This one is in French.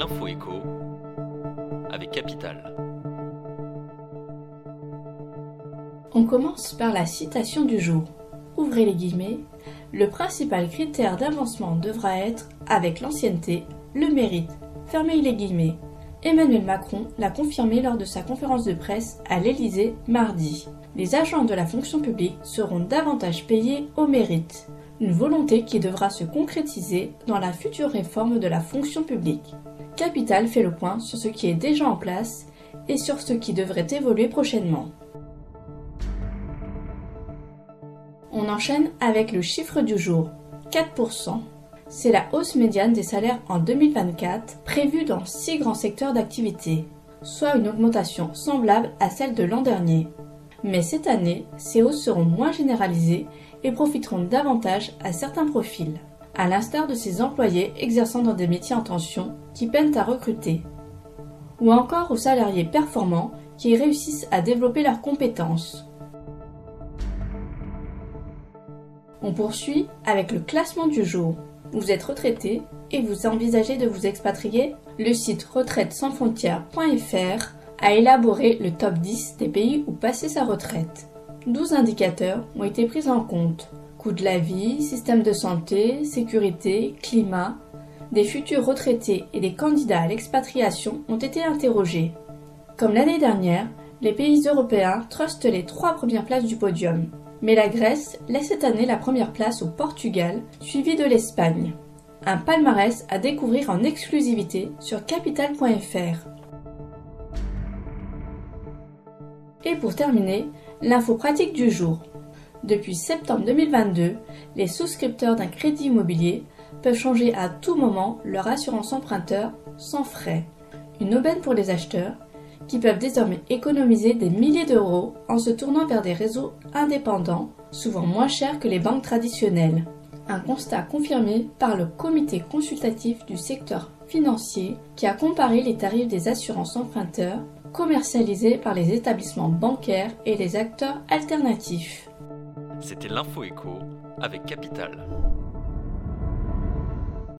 l'info écho avec Capital. On commence par la citation du jour. Ouvrez les guillemets. Le principal critère d'avancement devra être, avec l'ancienneté, le mérite. Fermez les guillemets. Emmanuel Macron l'a confirmé lors de sa conférence de presse à l'Élysée mardi. Les agents de la fonction publique seront davantage payés au mérite. Une volonté qui devra se concrétiser dans la future réforme de la fonction publique. Capital fait le point sur ce qui est déjà en place et sur ce qui devrait évoluer prochainement. On enchaîne avec le chiffre du jour, 4%. C'est la hausse médiane des salaires en 2024 prévue dans six grands secteurs d'activité, soit une augmentation semblable à celle de l'an dernier. Mais cette année, ces hausses seront moins généralisées et profiteront davantage à certains profils, à l'instar de ces employés exerçant dans des métiers en tension qui peinent à recruter, ou encore aux salariés performants qui réussissent à développer leurs compétences. On poursuit avec le classement du jour. Vous êtes retraité et vous envisagez de vous expatrier? Le site retraite sans frontières.fr a élaboré le top 10 des pays où passer sa retraite. 12 indicateurs ont été pris en compte. Coût de la vie, système de santé, sécurité, climat. Des futurs retraités et des candidats à l'expatriation ont été interrogés. Comme l'année dernière, les pays européens trustent les trois premières places du podium. Mais la Grèce laisse cette année la première place au Portugal, suivi de l'Espagne. Un palmarès à découvrir en exclusivité sur capital.fr. Et pour terminer, l'info pratique du jour. Depuis septembre 2022, les souscripteurs d'un crédit immobilier peuvent changer à tout moment leur assurance emprunteur sans frais. Une aubaine pour les acheteurs qui peuvent désormais économiser des milliers d'euros en se tournant vers des réseaux indépendants, souvent moins chers que les banques traditionnelles. Un constat confirmé par le comité consultatif du secteur financier qui a comparé les tarifs des assurances emprunteurs commercialisés par les établissements bancaires et les acteurs alternatifs. C'était l'info écho avec Capital.